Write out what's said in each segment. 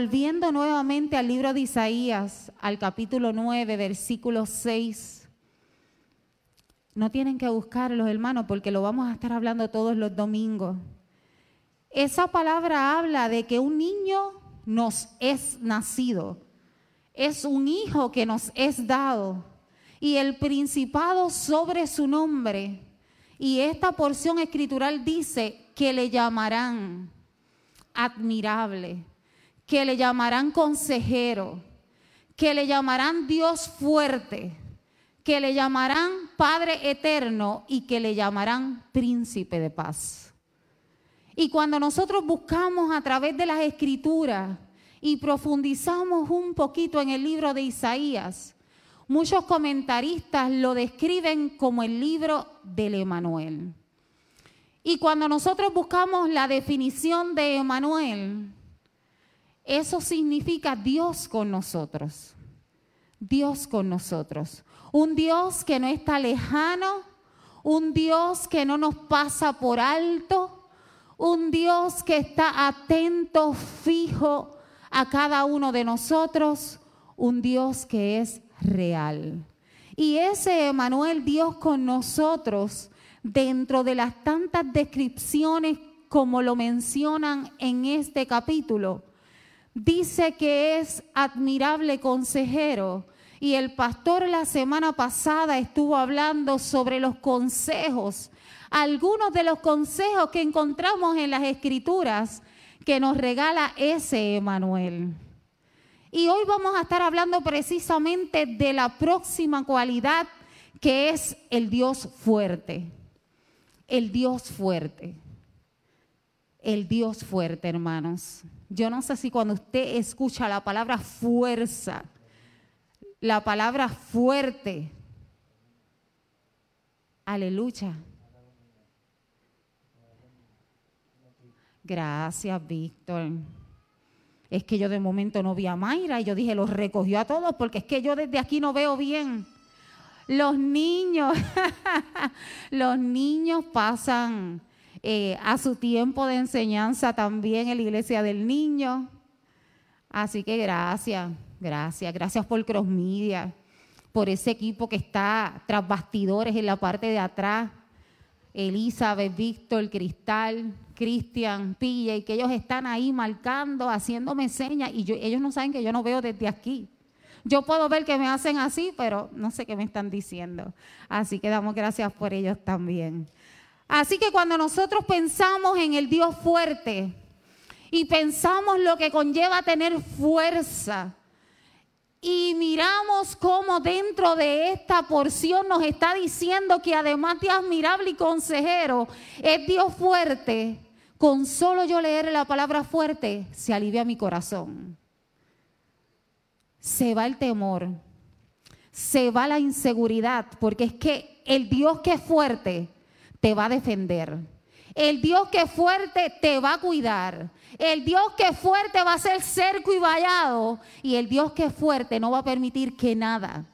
volviendo nuevamente al libro de Isaías, al capítulo 9, versículo 6. No tienen que buscarlos, hermanos, porque lo vamos a estar hablando todos los domingos. Esa palabra habla de que un niño nos es nacido, es un hijo que nos es dado, y el principado sobre su nombre. Y esta porción escritural dice que le llamarán admirable, que le llamarán consejero, que le llamarán Dios fuerte, que le llamarán Padre eterno y que le llamarán príncipe de paz. Y cuando nosotros buscamos a través de las escrituras y profundizamos un poquito en el libro de Isaías, muchos comentaristas lo describen como el libro del Emanuel. Y cuando nosotros buscamos la definición de Emanuel, eso significa Dios con nosotros. Dios con nosotros. Un Dios que no está lejano, un Dios que no nos pasa por alto, un Dios que está atento, fijo a cada uno de nosotros, un Dios que es real. Y ese Emanuel, Dios con nosotros, dentro de las tantas descripciones como lo mencionan en este capítulo, dice que es admirable consejero. Y el pastor la semana pasada estuvo hablando sobre los consejos algunos de los consejos que encontramos en las escrituras que nos regala ese Emanuel. Y hoy vamos a estar hablando precisamente de la próxima cualidad que es el Dios fuerte. El Dios fuerte. El Dios fuerte, hermanos. Yo no sé si cuando usted escucha la palabra fuerza, la palabra fuerte, aleluya, Gracias, Víctor. Es que yo de momento no vi a Mayra y yo dije, los recogió a todos porque es que yo desde aquí no veo bien. Los niños, los niños pasan eh, a su tiempo de enseñanza también en la iglesia del niño. Así que gracias, gracias, gracias por Cross Media, por ese equipo que está tras bastidores en la parte de atrás. Elizabeth, Víctor, Cristal, Cristian, Pilla, y que ellos están ahí marcando, haciéndome señas, y ellos no saben que yo no veo desde aquí. Yo puedo ver que me hacen así, pero no sé qué me están diciendo. Así que damos gracias por ellos también. Así que cuando nosotros pensamos en el Dios fuerte y pensamos lo que conlleva tener fuerza, y miramos cómo dentro de esta porción nos está diciendo que además de admirable y consejero, es Dios fuerte. Con solo yo leer la palabra fuerte, se alivia mi corazón. Se va el temor, se va la inseguridad, porque es que el Dios que es fuerte te va a defender. El Dios que es fuerte te va a cuidar. El Dios que es fuerte va a ser cerco y vallado. Y el Dios que es fuerte no va a permitir que nada,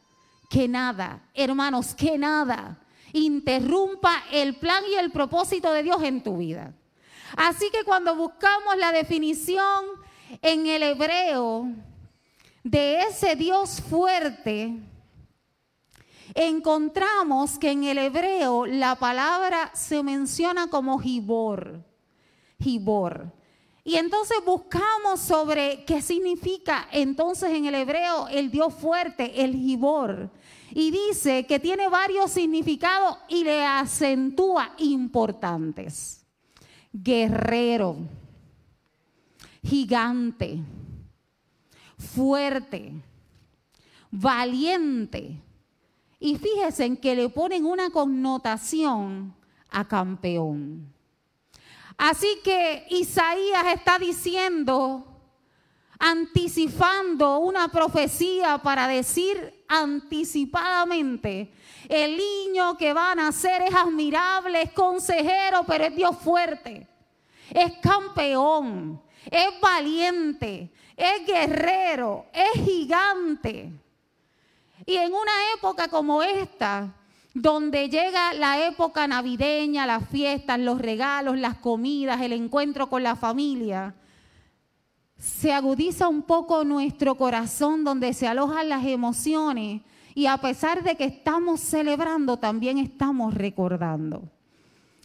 que nada, hermanos, que nada interrumpa el plan y el propósito de Dios en tu vida. Así que cuando buscamos la definición en el hebreo de ese Dios fuerte, encontramos que en el hebreo la palabra se menciona como Gibor. Gibor. Y entonces buscamos sobre qué significa entonces en el hebreo el Dios fuerte, el Gibor. Y dice que tiene varios significados y le acentúa importantes guerrero, gigante, fuerte, valiente. Y fíjense en que le ponen una connotación a campeón. Así que Isaías está diciendo, anticipando una profecía para decir anticipadamente el niño que va a nacer es admirable, es consejero, pero es Dios fuerte. Es campeón, es valiente, es guerrero, es gigante. Y en una época como esta, donde llega la época navideña, las fiestas, los regalos, las comidas, el encuentro con la familia, se agudiza un poco nuestro corazón, donde se alojan las emociones y a pesar de que estamos celebrando, también estamos recordando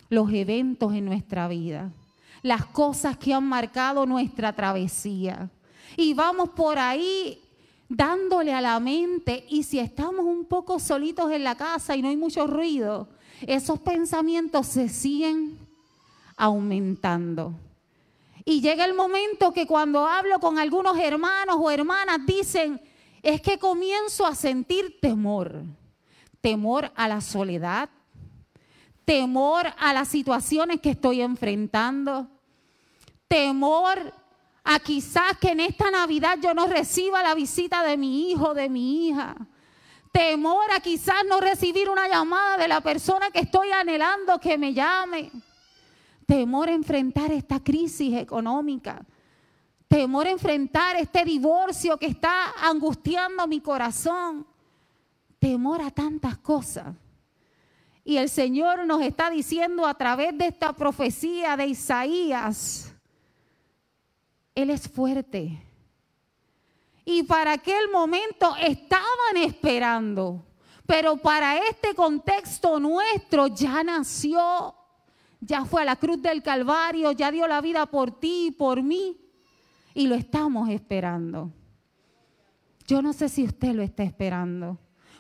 los eventos en nuestra vida, las cosas que han marcado nuestra travesía. Y vamos por ahí dándole a la mente y si estamos un poco solitos en la casa y no hay mucho ruido, esos pensamientos se siguen aumentando. Y llega el momento que cuando hablo con algunos hermanos o hermanas dicen, es que comienzo a sentir temor. Temor a la soledad, temor a las situaciones que estoy enfrentando, temor a quizás que en esta Navidad yo no reciba la visita de mi hijo, de mi hija. Temor a quizás no recibir una llamada de la persona que estoy anhelando que me llame temor a enfrentar esta crisis económica, temor a enfrentar este divorcio que está angustiando mi corazón, temor a tantas cosas. Y el Señor nos está diciendo a través de esta profecía de Isaías, Él es fuerte. Y para aquel momento estaban esperando, pero para este contexto nuestro ya nació ya fue a la cruz del Calvario, ya dio la vida por ti y por mí. Y lo estamos esperando. Yo no sé si usted lo está esperando,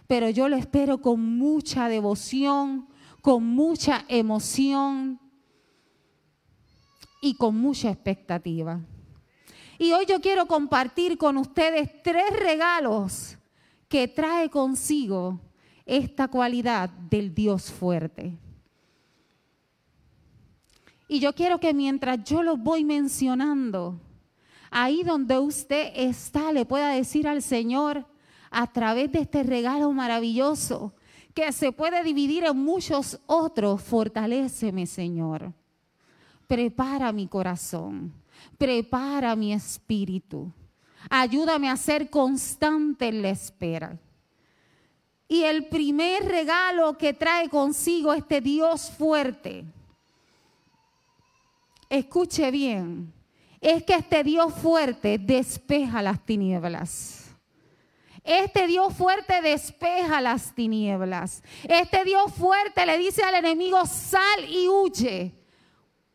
pero yo lo espero con mucha devoción, con mucha emoción y con mucha expectativa. Y hoy yo quiero compartir con ustedes tres regalos que trae consigo esta cualidad del Dios fuerte. Y yo quiero que mientras yo lo voy mencionando, ahí donde usted está, le pueda decir al Señor a través de este regalo maravilloso, que se puede dividir en muchos otros, fortaléceme, Señor. Prepara mi corazón, prepara mi espíritu. Ayúdame a ser constante en la espera. Y el primer regalo que trae consigo este Dios fuerte, escuche bien, es que este Dios fuerte despeja las tinieblas. Este Dios fuerte despeja las tinieblas. Este Dios fuerte le dice al enemigo, sal y huye.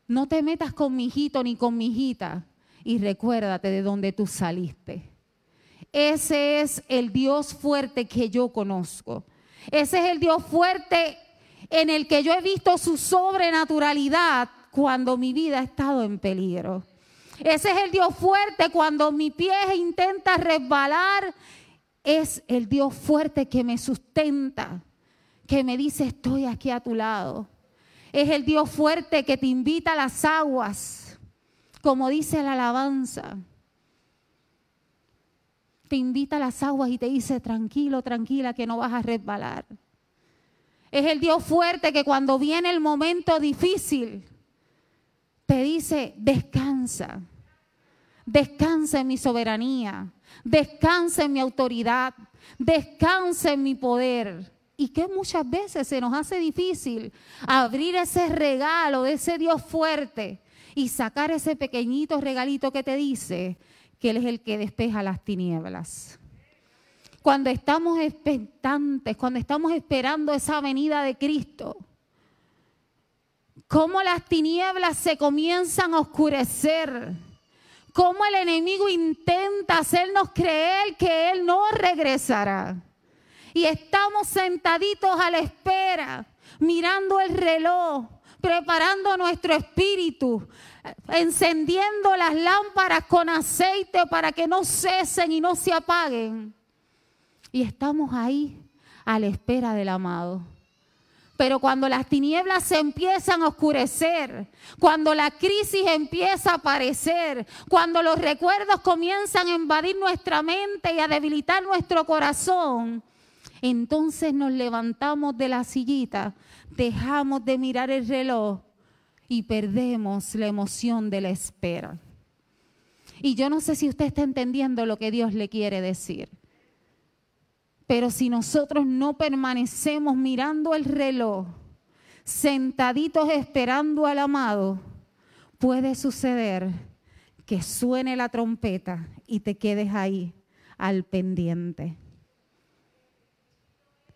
No te metas con mi hijito ni con mi hijita. Y recuérdate de dónde tú saliste. Ese es el Dios fuerte que yo conozco. Ese es el Dios fuerte en el que yo he visto su sobrenaturalidad cuando mi vida ha estado en peligro. Ese es el Dios fuerte cuando mi pie intenta resbalar. Es el Dios fuerte que me sustenta, que me dice estoy aquí a tu lado. Es el Dios fuerte que te invita a las aguas, como dice la alabanza. Te invita a las aguas y te dice tranquilo, tranquila, que no vas a resbalar. Es el Dios fuerte que cuando viene el momento difícil, te dice, descansa, descansa en mi soberanía, descansa en mi autoridad, descansa en mi poder. Y que muchas veces se nos hace difícil abrir ese regalo de ese Dios fuerte y sacar ese pequeñito regalito que te dice que Él es el que despeja las tinieblas. Cuando estamos expectantes, cuando estamos esperando esa venida de Cristo, cómo las tinieblas se comienzan a oscurecer, cómo el enemigo intenta hacernos creer que Él no regresará. Y estamos sentaditos a la espera, mirando el reloj, preparando nuestro espíritu, encendiendo las lámparas con aceite para que no cesen y no se apaguen. Y estamos ahí a la espera del amado. Pero cuando las tinieblas se empiezan a oscurecer, cuando la crisis empieza a aparecer, cuando los recuerdos comienzan a invadir nuestra mente y a debilitar nuestro corazón, entonces nos levantamos de la sillita, dejamos de mirar el reloj y perdemos la emoción de la espera. Y yo no sé si usted está entendiendo lo que Dios le quiere decir. Pero si nosotros no permanecemos mirando el reloj, sentaditos esperando al amado, puede suceder que suene la trompeta y te quedes ahí al pendiente.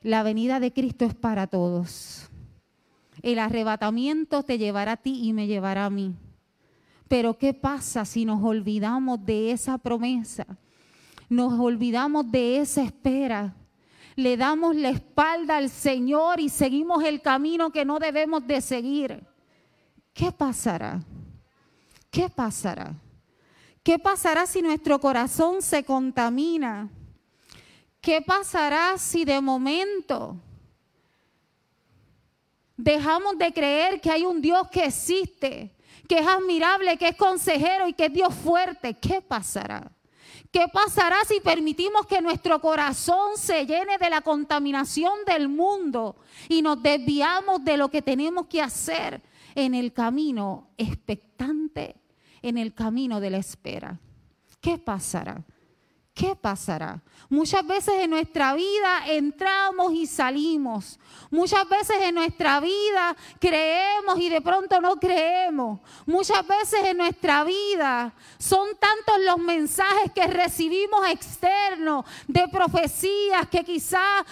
La venida de Cristo es para todos. El arrebatamiento te llevará a ti y me llevará a mí. Pero ¿qué pasa si nos olvidamos de esa promesa? Nos olvidamos de esa espera. Le damos la espalda al Señor y seguimos el camino que no debemos de seguir. ¿Qué pasará? ¿Qué pasará? ¿Qué pasará si nuestro corazón se contamina? ¿Qué pasará si de momento dejamos de creer que hay un Dios que existe, que es admirable, que es consejero y que es Dios fuerte? ¿Qué pasará? ¿Qué pasará si permitimos que nuestro corazón se llene de la contaminación del mundo y nos desviamos de lo que tenemos que hacer en el camino expectante, en el camino de la espera? ¿Qué pasará? ¿Qué pasará? Muchas veces en nuestra vida entramos y salimos. Muchas veces en nuestra vida creemos y de pronto no creemos. Muchas veces en nuestra vida son tantos los mensajes que recibimos externos de profecías que quizás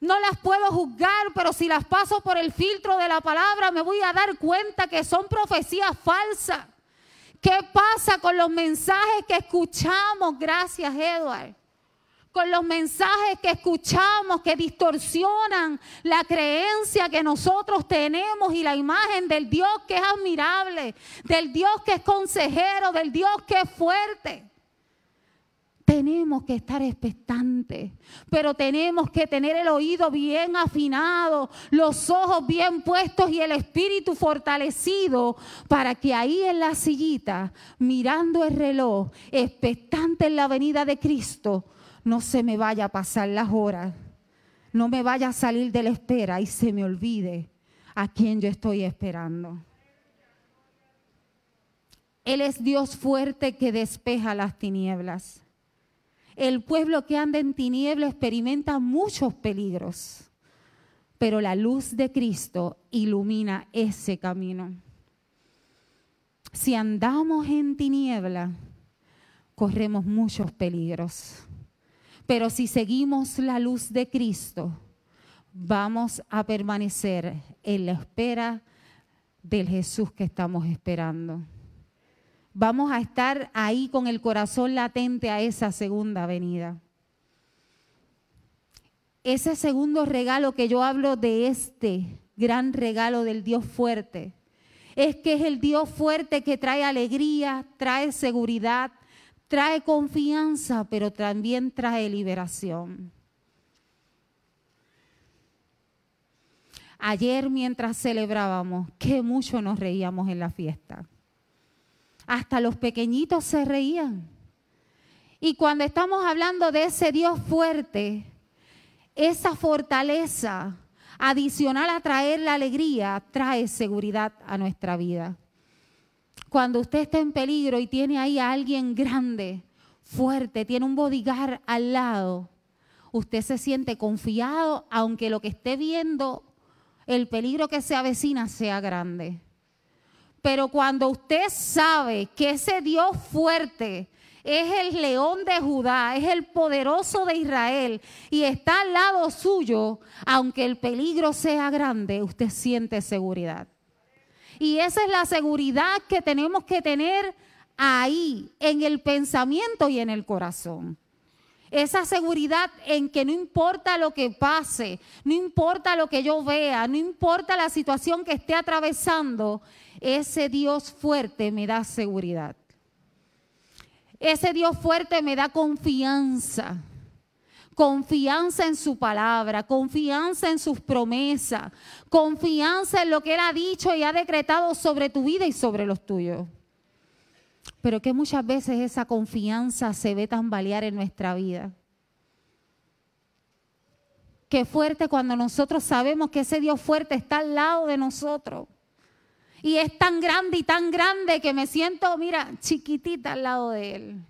no las puedo juzgar, pero si las paso por el filtro de la palabra me voy a dar cuenta que son profecías falsas. ¿Qué pasa con los mensajes que escuchamos? Gracias, Edward con los mensajes que escuchamos que distorsionan la creencia que nosotros tenemos y la imagen del Dios que es admirable, del Dios que es consejero, del Dios que es fuerte. Tenemos que estar expectantes, pero tenemos que tener el oído bien afinado, los ojos bien puestos y el espíritu fortalecido para que ahí en la sillita, mirando el reloj, expectante en la venida de Cristo, no se me vaya a pasar las horas, no me vaya a salir de la espera y se me olvide a quien yo estoy esperando. Él es Dios fuerte que despeja las tinieblas. El pueblo que anda en tinieblas experimenta muchos peligros, pero la luz de Cristo ilumina ese camino. Si andamos en tiniebla, corremos muchos peligros. Pero si seguimos la luz de Cristo, vamos a permanecer en la espera del Jesús que estamos esperando. Vamos a estar ahí con el corazón latente a esa segunda venida. Ese segundo regalo que yo hablo de este gran regalo del Dios fuerte, es que es el Dios fuerte que trae alegría, trae seguridad, trae confianza, pero también trae liberación. Ayer mientras celebrábamos, qué mucho nos reíamos en la fiesta. Hasta los pequeñitos se reían. Y cuando estamos hablando de ese Dios fuerte, esa fortaleza adicional a traer la alegría, trae seguridad a nuestra vida. Cuando usted está en peligro y tiene ahí a alguien grande, fuerte, tiene un bodyguard al lado, usted se siente confiado aunque lo que esté viendo, el peligro que se avecina sea grande. Pero cuando usted sabe que ese Dios fuerte es el león de Judá, es el poderoso de Israel y está al lado suyo, aunque el peligro sea grande, usted siente seguridad. Y esa es la seguridad que tenemos que tener ahí, en el pensamiento y en el corazón. Esa seguridad en que no importa lo que pase, no importa lo que yo vea, no importa la situación que esté atravesando, ese Dios fuerte me da seguridad. Ese Dios fuerte me da confianza confianza en su palabra, confianza en sus promesas, confianza en lo que Él ha dicho y ha decretado sobre tu vida y sobre los tuyos. Pero que muchas veces esa confianza se ve tambalear en nuestra vida. Qué fuerte cuando nosotros sabemos que ese Dios fuerte está al lado de nosotros. Y es tan grande y tan grande que me siento, mira, chiquitita al lado de Él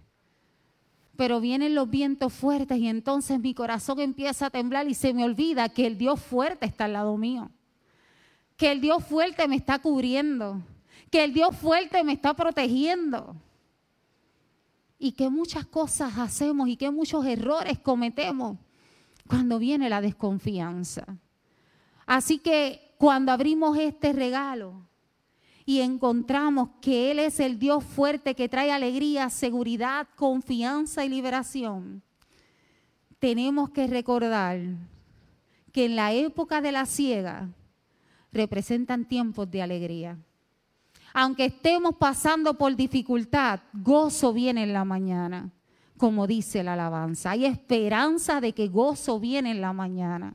pero vienen los vientos fuertes y entonces mi corazón empieza a temblar y se me olvida que el Dios fuerte está al lado mío, que el Dios fuerte me está cubriendo, que el Dios fuerte me está protegiendo. y que muchas cosas hacemos y que muchos errores cometemos cuando viene la desconfianza. Así que cuando abrimos este regalo y encontramos que Él es el Dios fuerte que trae alegría, seguridad, confianza y liberación, tenemos que recordar que en la época de la ciega representan tiempos de alegría. Aunque estemos pasando por dificultad, gozo viene en la mañana, como dice la alabanza. Hay esperanza de que gozo viene en la mañana.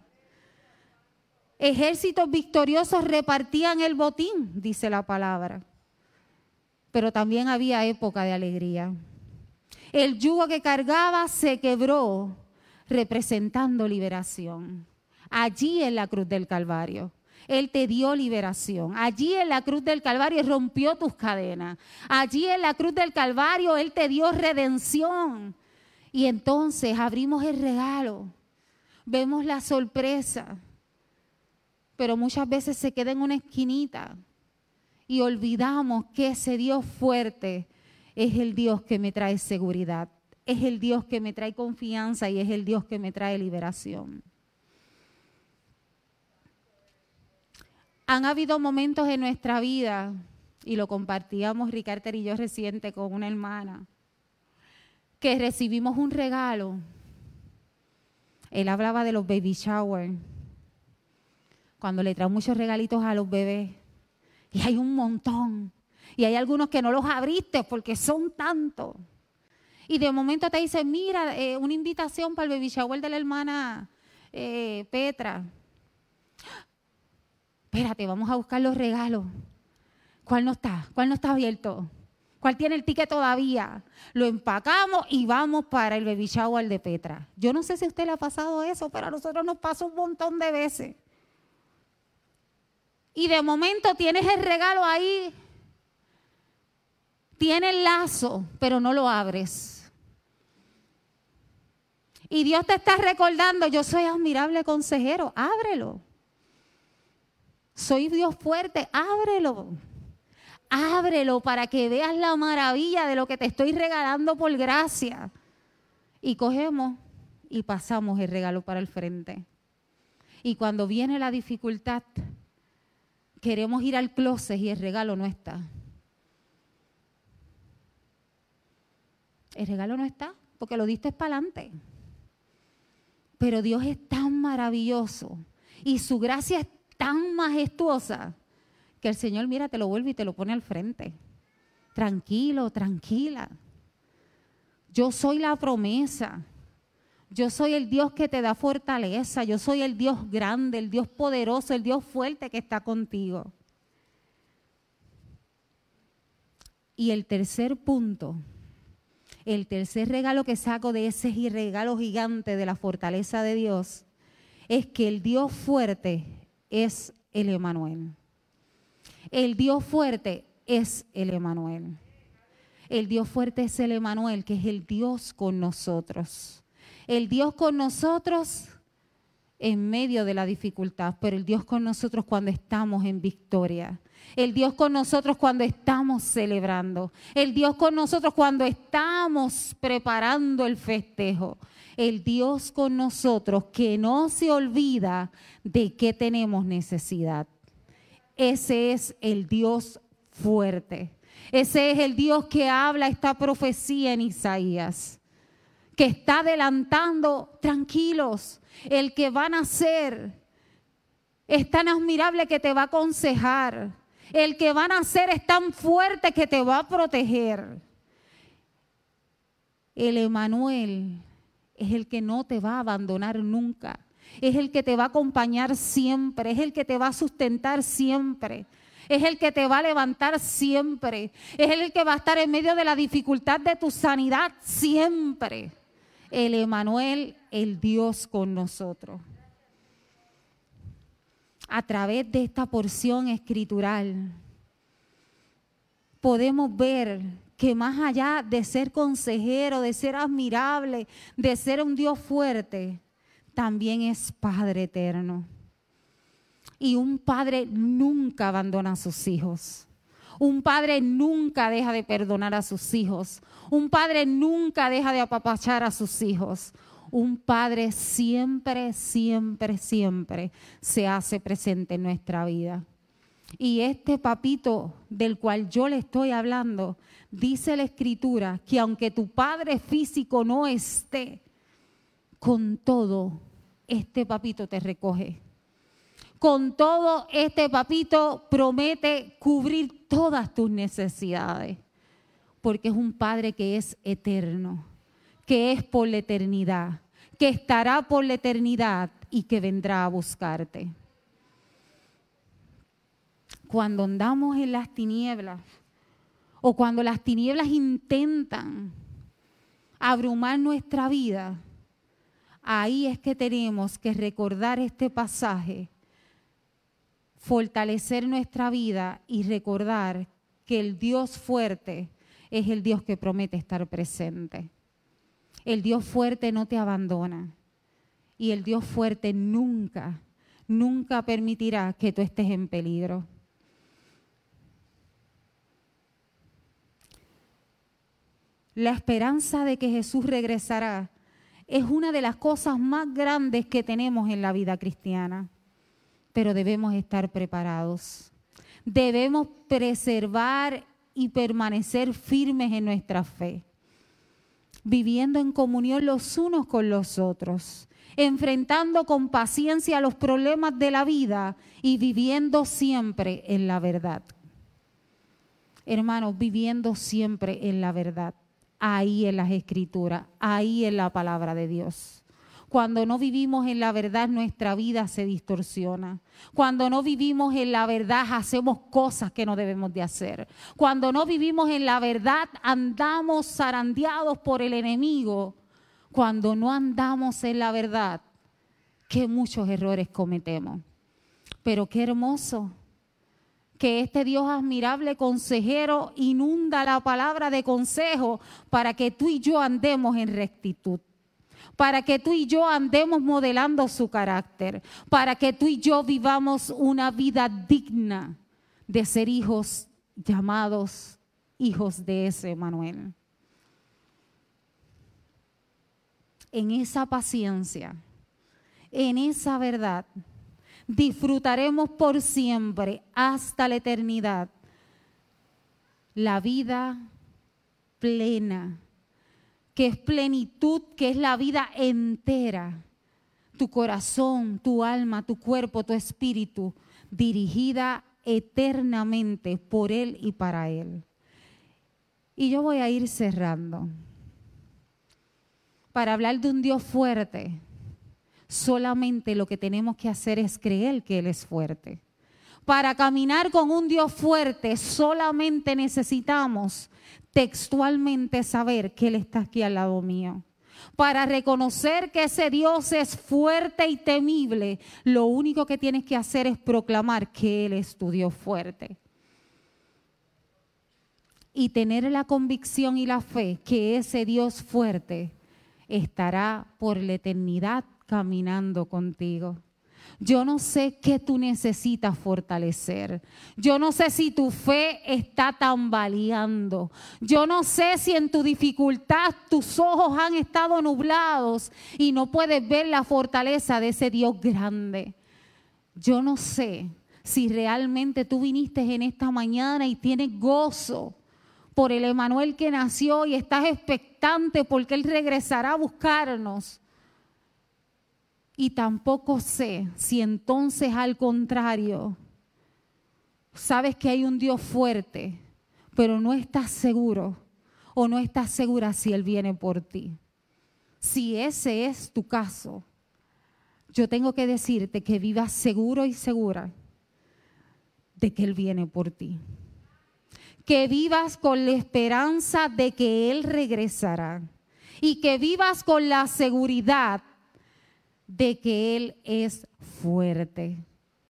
Ejércitos victoriosos repartían el botín, dice la palabra. Pero también había época de alegría. El yugo que cargaba se quebró, representando liberación. Allí en la cruz del Calvario. Él te dio liberación. Allí en la cruz del Calvario rompió tus cadenas. Allí en la cruz del Calvario Él te dio redención. Y entonces abrimos el regalo. Vemos la sorpresa pero muchas veces se queda en una esquinita y olvidamos que ese Dios fuerte es el Dios que me trae seguridad, es el Dios que me trae confianza y es el Dios que me trae liberación. Han habido momentos en nuestra vida, y lo compartíamos Ricardo y yo reciente con una hermana, que recibimos un regalo. Él hablaba de los baby showers cuando le traen muchos regalitos a los bebés. Y hay un montón. Y hay algunos que no los abriste porque son tantos. Y de momento te dicen, mira, eh, una invitación para el baby shower de la hermana eh, Petra. Espérate, vamos a buscar los regalos. ¿Cuál no está? ¿Cuál no está abierto? ¿Cuál tiene el ticket todavía? Lo empacamos y vamos para el baby shower de Petra. Yo no sé si a usted le ha pasado eso, pero a nosotros nos pasa un montón de veces y de momento tienes el regalo ahí, tiene el lazo, pero no lo abres. Y Dios te está recordando, yo soy admirable consejero, ábrelo. Soy Dios fuerte, ábrelo. Ábrelo para que veas la maravilla de lo que te estoy regalando por gracia. Y cogemos y pasamos el regalo para el frente. Y cuando viene la dificultad, queremos ir al closet y el regalo no está. El regalo no está porque lo diste para adelante. Pero Dios es tan maravilloso y su gracia es tan majestuosa que el Señor, mira, te lo vuelve y te lo pone al frente. Tranquilo, tranquila. Yo soy la promesa. Yo soy el Dios que te da fortaleza, yo soy el Dios grande, el Dios poderoso, el Dios fuerte que está contigo. Y el tercer punto, el tercer regalo que saco de ese regalo gigante de la fortaleza de Dios, es que el Dios fuerte es el Emanuel. El Dios fuerte es el Emanuel. El Dios fuerte es el Emanuel, que es el Dios con nosotros el Dios con nosotros en medio de la dificultad, pero el Dios con nosotros cuando estamos en victoria. El Dios con nosotros cuando estamos celebrando. El Dios con nosotros cuando estamos preparando el festejo. El Dios con nosotros que no se olvida de que tenemos necesidad. Ese es el Dios fuerte. Ese es el Dios que habla esta profecía en Isaías que está adelantando, tranquilos, el que van a ser es tan admirable que te va a aconsejar. El que van a ser es tan fuerte que te va a proteger. El Emanuel es el que no te va a abandonar nunca. Es el que te va a acompañar siempre. Es el que te va a sustentar siempre. Es el que te va a levantar siempre. Es el que va a estar en medio de la dificultad de tu sanidad siempre el Emanuel, el Dios con nosotros. A través de esta porción escritural podemos ver que más allá de ser consejero, de ser admirable, de ser un Dios fuerte, también es Padre eterno. Y un padre nunca abandona a sus hijos. Un padre nunca deja de perdonar a sus hijos. Un padre nunca deja de apapachar a sus hijos. Un padre siempre, siempre, siempre se hace presente en nuestra vida. Y este papito del cual yo le estoy hablando, dice la escritura que aunque tu padre físico no esté, con todo, este papito te recoge. Con todo, este papito promete cubrir todas tus necesidades, porque es un padre que es eterno, que es por la eternidad, que estará por la eternidad y que vendrá a buscarte cuando andamos en las tinieblas o cuando las tinieblas intentan abrumar nuestra vida, ahí es que tenemos que recordar este pasaje, fortalecer nuestra vida y recordar que el Dios fuerte es el Dios que promete estar presente. El Dios fuerte no te abandona y el Dios fuerte nunca, nunca permitirá que tú estés en peligro. La esperanza de que Jesús regresará es una de las cosas más grandes que tenemos en la vida cristiana. Pero debemos estar preparados. Debemos preservar y permanecer firmes en nuestra fe, viviendo en comunión los unos con los otros, enfrentando con paciencia los problemas de la vida y viviendo siempre en la verdad. Hermanos, viviendo siempre en la verdad ahí en las escrituras, ahí en la palabra de Dios. Cuando no vivimos en la verdad, nuestra vida se distorsiona. Cuando no vivimos en la verdad, hacemos cosas que no debemos de hacer. Cuando no vivimos en la verdad, andamos zarandeados por el enemigo. Cuando no andamos en la verdad, qué muchos errores cometemos. Pero qué hermoso que este Dios admirable consejero inunda la palabra de consejo para que tú y yo andemos en rectitud, para que tú y yo andemos modelando su carácter, para que tú y yo vivamos una vida digna de ser hijos llamados hijos de ese Manuel. En esa paciencia, en esa verdad, disfrutaremos por siempre hasta la eternidad la vida plena, que es plenitud, que es la vida entera, tu corazón, tu alma, tu cuerpo, tu espíritu, dirigida eternamente por Él y para Él. Y yo voy a ir cerrando para hablar de un Dios fuerte, solamente lo que tenemos que hacer es creer que Él es fuerte. Para caminar con un Dios fuerte solamente necesitamos textualmente saber que Él está aquí al lado mío. Para reconocer que ese Dios es fuerte y temible, lo único que tienes que hacer es proclamar que Él es tu Dios fuerte. Y tener la convicción y la fe que ese Dios fuerte estará por la eternidad caminando contigo. Yo no sé qué tú necesitas fortalecer. Yo no sé si tu fe está tambaleando. Yo no sé si en tu dificultad tus ojos han estado nublados y no puedes ver la fortaleza de ese Dios grande. Yo no sé si realmente tú viniste en esta mañana y tienes gozo por el Emanuel que nació y estás expectante porque Él regresará a buscarnos. Y tampoco sé si entonces al contrario, sabes que hay un Dios fuerte, pero no estás seguro o no estás segura si Él viene por ti. Si ese es tu caso, yo tengo que decirte que vivas seguro y segura de que Él viene por ti. Que vivas con la esperanza de que Él regresará. Y que vivas con la seguridad de que Él es fuerte.